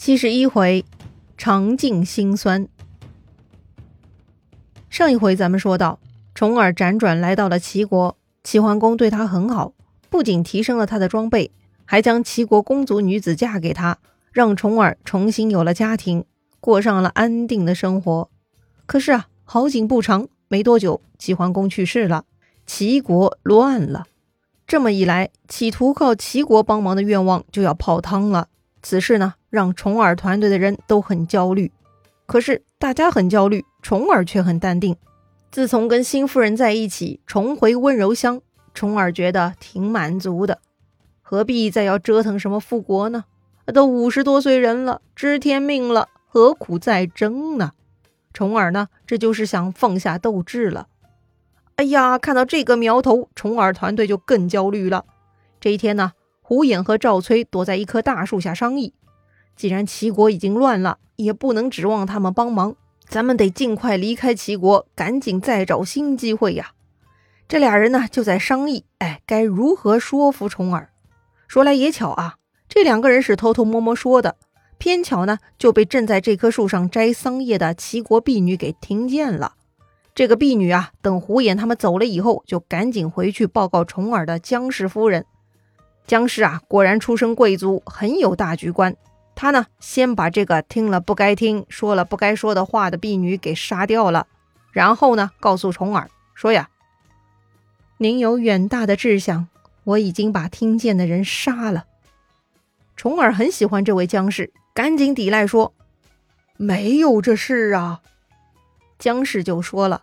七十一回，尝尽辛酸。上一回咱们说到，重耳辗转来到了齐国，齐桓公对他很好，不仅提升了他的装备，还将齐国公族女子嫁给他，让重耳重新有了家庭，过上了安定的生活。可是啊，好景不长，没多久，齐桓公去世了，齐国乱了。这么一来，企图靠齐国帮忙的愿望就要泡汤了。此事呢？让重耳团队的人都很焦虑，可是大家很焦虑，重耳却很淡定。自从跟新夫人在一起，重回温柔乡，重耳觉得挺满足的，何必再要折腾什么复国呢？都五十多岁人了，知天命了，何苦再争呢？重耳呢，这就是想放下斗志了。哎呀，看到这个苗头，重耳团队就更焦虑了。这一天呢，胡衍和赵崔躲在一棵大树下商议。既然齐国已经乱了，也不能指望他们帮忙，咱们得尽快离开齐国，赶紧再找新机会呀！这俩人呢就在商议，哎，该如何说服重耳？说来也巧啊，这两个人是偷偷摸摸说的，偏巧呢就被正在这棵树上摘桑叶的齐国婢女给听见了。这个婢女啊，等胡衍他们走了以后，就赶紧回去报告重耳的姜氏夫人。姜氏啊，果然出身贵族，很有大局观。他呢，先把这个听了不该听、说了不该说的话的婢女给杀掉了，然后呢，告诉重耳说呀：“您有远大的志向，我已经把听见的人杀了。”重耳很喜欢这位姜氏，赶紧抵赖说：“没有这事啊。”姜氏就说了：“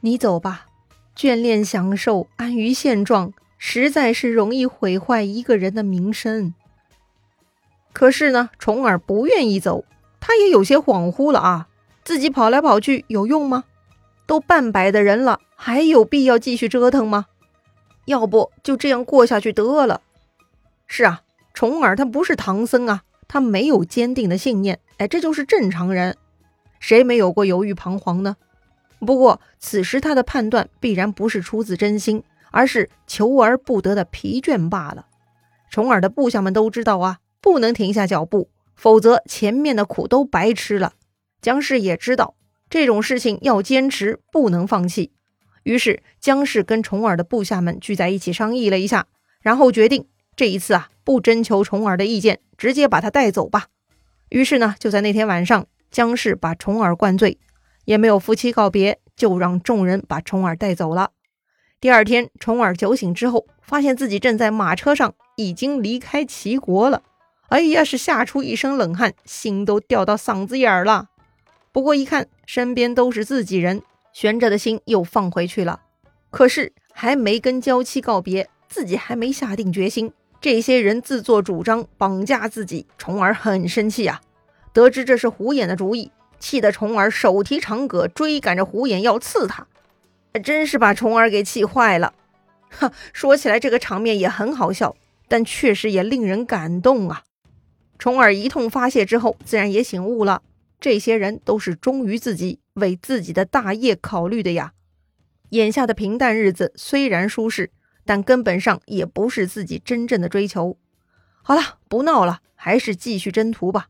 你走吧，眷恋享受、安于现状，实在是容易毁坏一个人的名声。”可是呢，重耳不愿意走，他也有些恍惚了啊。自己跑来跑去有用吗？都半百的人了，还有必要继续折腾吗？要不就这样过下去得了。是啊，重耳他不是唐僧啊，他没有坚定的信念。哎，这就是正常人，谁没有过犹豫彷徨呢？不过此时他的判断必然不是出自真心，而是求而不得的疲倦罢了。重耳的部下们都知道啊。不能停下脚步，否则前面的苦都白吃了。姜氏也知道这种事情要坚持，不能放弃。于是姜氏跟重耳的部下们聚在一起商议了一下，然后决定这一次啊，不征求重耳的意见，直接把他带走吧。于是呢，就在那天晚上，姜氏把重耳灌醉，也没有夫妻告别，就让众人把重耳带走了。第二天，重耳酒醒之后，发现自己正在马车上，已经离开齐国了。哎呀，是吓出一身冷汗，心都掉到嗓子眼儿了。不过一看身边都是自己人，悬着的心又放回去了。可是还没跟娇妻告别，自己还没下定决心，这些人自作主张绑架自己，重耳很生气啊。得知这是胡衍的主意，气得重耳手提长戈追赶着胡衍要刺他，真是把重耳给气坏了。哈，说起来这个场面也很好笑，但确实也令人感动啊。重耳一通发泄之后，自然也醒悟了。这些人都是忠于自己、为自己的大业考虑的呀。眼下的平淡日子虽然舒适，但根本上也不是自己真正的追求。好了，不闹了，还是继续征途吧。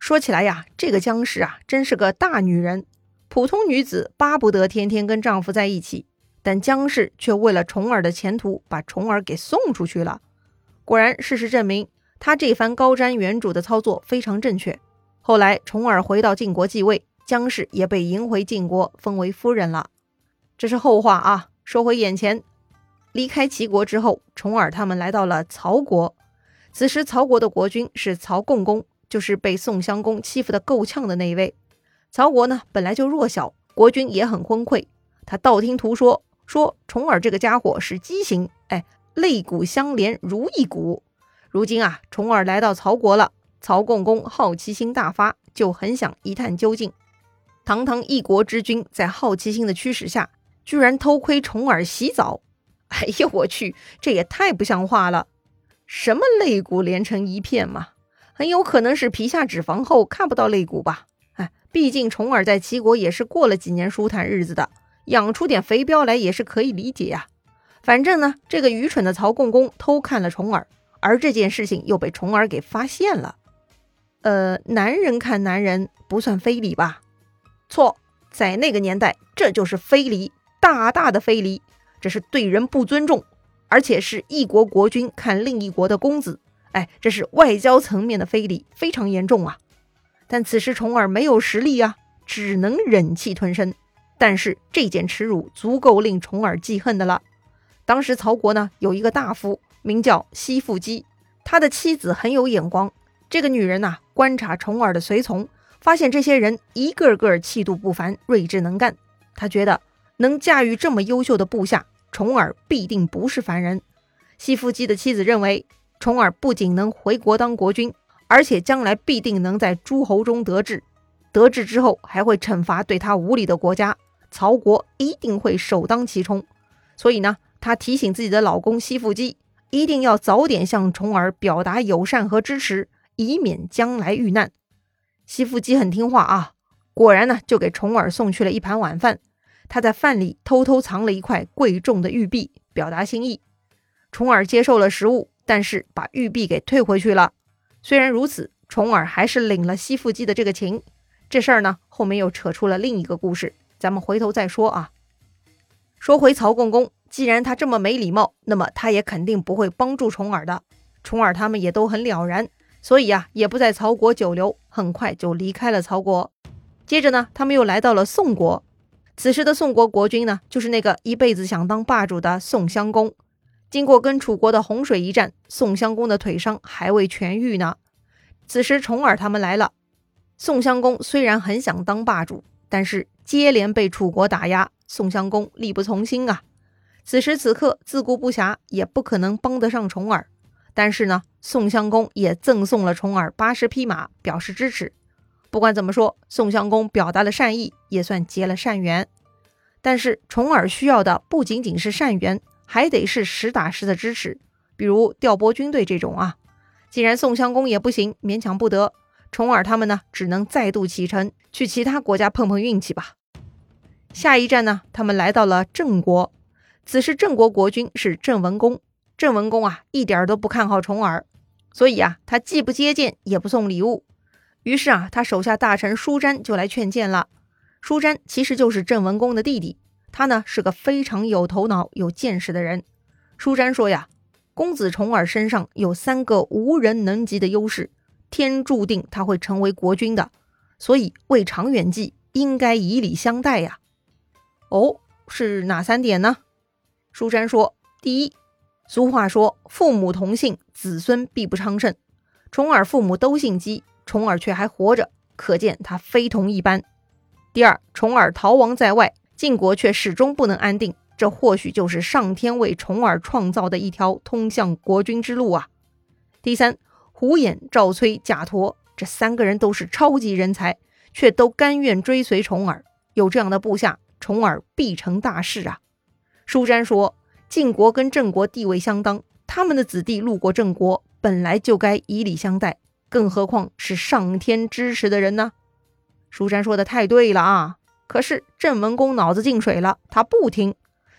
说起来呀，这个姜氏啊，真是个大女人。普通女子巴不得天天跟丈夫在一起，但姜氏却为了重耳的前途，把重耳给送出去了。果然，事实证明。他这番高瞻远瞩的操作非常正确。后来重耳回到晋国继位，姜氏也被迎回晋国，封为夫人了。这是后话啊。说回眼前，离开齐国之后，重耳他们来到了曹国。此时曹国的国君是曹共公，就是被宋襄公欺负的够呛的那一位。曹国呢本来就弱小，国君也很昏聩。他道听途说，说重耳这个家伙是畸形，哎，肋骨相连如一骨。如今啊，重耳来到曹国了，曹共公好奇心大发，就很想一探究竟。堂堂一国之君，在好奇心的驱使下，居然偷窥重耳洗澡。哎呦我去，这也太不像话了！什么肋骨连成一片嘛？很有可能是皮下脂肪厚，看不到肋骨吧？哎，毕竟重耳在齐国也是过了几年舒坦日子的，养出点肥膘来也是可以理解呀。反正呢，这个愚蠢的曹共公偷看了重耳。而这件事情又被重耳给发现了。呃，男人看男人不算非礼吧？错，在那个年代，这就是非礼，大大的非礼，这是对人不尊重，而且是一国国君看另一国的公子，哎，这是外交层面的非礼，非常严重啊。但此时重耳没有实力啊，只能忍气吞声。但是这件耻辱足够令重耳记恨的了。当时曹国呢有一个大夫名叫西傅姬，他的妻子很有眼光。这个女人呐，观察重耳的随从，发现这些人一个个气度不凡，睿智能干。她觉得能驾驭这么优秀的部下，重耳必定不是凡人。西傅姬的妻子认为，重耳不仅能回国当国君，而且将来必定能在诸侯中得志，得志之后还会惩罚对他无礼的国家。曹国一定会首当其冲，所以呢，她提醒自己的老公西傅姬，一定要早点向重耳表达友善和支持，以免将来遇难。西傅姬很听话啊，果然呢，就给重耳送去了一盘晚饭。他在饭里偷偷藏了一块贵重的玉璧，表达心意。重耳接受了食物，但是把玉璧给退回去了。虽然如此，重耳还是领了西傅姬的这个情。这事儿呢，后面又扯出了另一个故事。咱们回头再说啊。说回曹共公，既然他这么没礼貌，那么他也肯定不会帮助重耳的。重耳他们也都很了然，所以啊，也不在曹国久留，很快就离开了曹国。接着呢，他们又来到了宋国。此时的宋国国君呢，就是那个一辈子想当霸主的宋襄公。经过跟楚国的洪水一战，宋襄公的腿伤还未痊愈呢。此时重耳他们来了，宋襄公虽然很想当霸主。但是接连被楚国打压，宋襄公力不从心啊。此时此刻自顾不暇，也不可能帮得上重耳。但是呢，宋襄公也赠送了重耳八十匹马，表示支持。不管怎么说，宋襄公表达了善意，也算结了善缘。但是重耳需要的不仅仅是善缘，还得是实打实的支持，比如调拨军队这种啊。既然宋襄公也不行，勉强不得。重耳他们呢，只能再度启程去其他国家碰碰运气吧。下一站呢，他们来到了郑国。此时郑国国君是郑文公。郑文公啊，一点都不看好重耳，所以啊，他既不接见，也不送礼物。于是啊，他手下大臣舒詹就来劝谏了。舒詹其实就是郑文公的弟弟，他呢是个非常有头脑、有见识的人。舒詹说呀，公子重耳身上有三个无人能及的优势。天注定他会成为国君的，所以为长远计，应该以礼相待呀。哦，是哪三点呢？书山说：第一，俗话说父母同姓，子孙必不昌盛。重耳父母都姓姬，重耳却还活着，可见他非同一般。第二，重耳逃亡在外，晋国却始终不能安定，这或许就是上天为重耳创造的一条通向国君之路啊。第三。胡衍、赵崔、贾陀这三个人都是超级人才，却都甘愿追随重耳。有这样的部下，重耳必成大事啊！舒詹说：“晋国跟郑国地位相当，他们的子弟路过郑国，本来就该以礼相待，更何况是上天支持的人呢？”舒詹说的太对了啊！可是郑文公脑子进水了，他不听。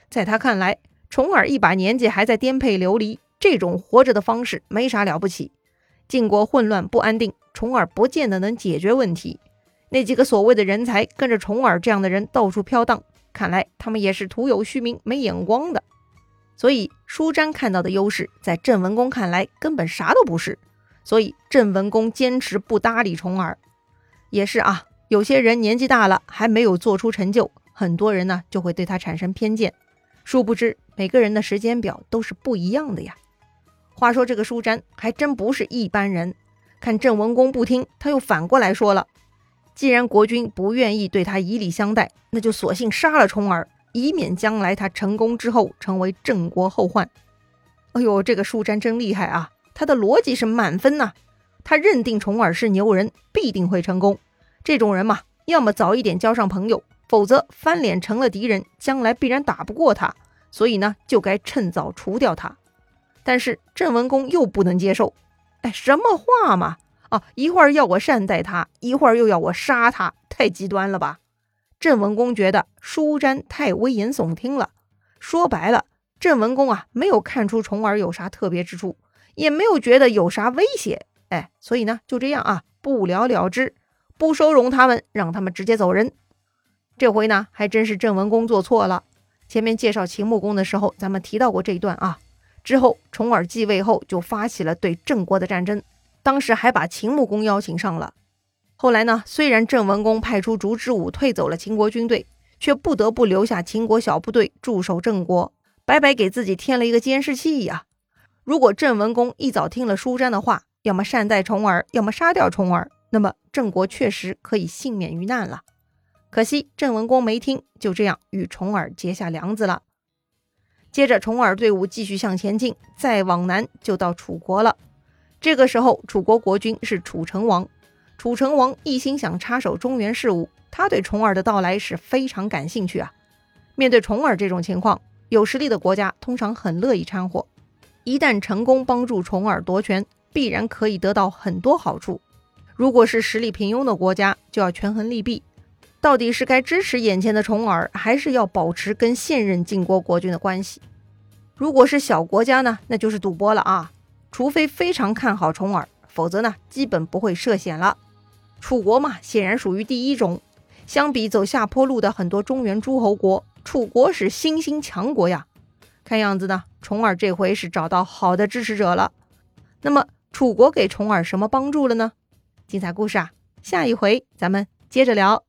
在他看来，重耳一把年纪还在颠沛流离，这种活着的方式没啥了不起。晋国混乱不安定，重耳不见得能解决问题。那几个所谓的人才跟着重耳这样的人到处飘荡，看来他们也是徒有虚名、没眼光的。所以舒詹看到的优势，在郑文公看来根本啥都不是。所以郑文公坚持不搭理重耳。也是啊，有些人年纪大了还没有做出成就，很多人呢就会对他产生偏见。殊不知每个人的时间表都是不一样的呀。话说这个舒詹还真不是一般人，看郑文公不听，他又反过来说了：“既然国君不愿意对他以礼相待，那就索性杀了重耳，以免将来他成功之后成为郑国后患。”哎呦，这个舒詹真厉害啊！他的逻辑是满分呐。他认定重耳是牛人，必定会成功。这种人嘛，要么早一点交上朋友，否则翻脸成了敌人，将来必然打不过他。所以呢，就该趁早除掉他。但是郑文公又不能接受，哎，什么话嘛！啊，一会儿要我善待他，一会儿又要我杀他，太极端了吧？郑文公觉得舒詹太危言耸听了。说白了，郑文公啊，没有看出重耳有啥特别之处，也没有觉得有啥威胁，哎，所以呢，就这样啊，不了了之，不收容他们，让他们直接走人。这回呢，还真是郑文公做错了。前面介绍秦穆公的时候，咱们提到过这一段啊。之后，重耳继位后就发起了对郑国的战争，当时还把秦穆公邀请上了。后来呢，虽然郑文公派出烛之武退走了秦国军队，却不得不留下秦国小部队驻守郑国，白白给自己添了一个监视器呀。如果郑文公一早听了舒詹的话，要么善待重耳，要么杀掉重耳，那么郑国确实可以幸免于难了。可惜郑文公没听，就这样与重耳结下梁子了。接着，重耳队伍继续向前进，再往南就到楚国了。这个时候，楚国国君是楚成王。楚成王一心想插手中原事务，他对重耳的到来是非常感兴趣啊。面对重耳这种情况，有实力的国家通常很乐意掺和。一旦成功帮助重耳夺权，必然可以得到很多好处。如果是实力平庸的国家，就要权衡利弊。到底是该支持眼前的重耳，还是要保持跟现任晋国国君的关系？如果是小国家呢，那就是赌博了啊！除非非常看好重耳，否则呢，基本不会涉险了。楚国嘛，显然属于第一种。相比走下坡路的很多中原诸侯国，楚国是新兴强国呀。看样子呢，重耳这回是找到好的支持者了。那么，楚国给重耳什么帮助了呢？精彩故事啊，下一回咱们接着聊。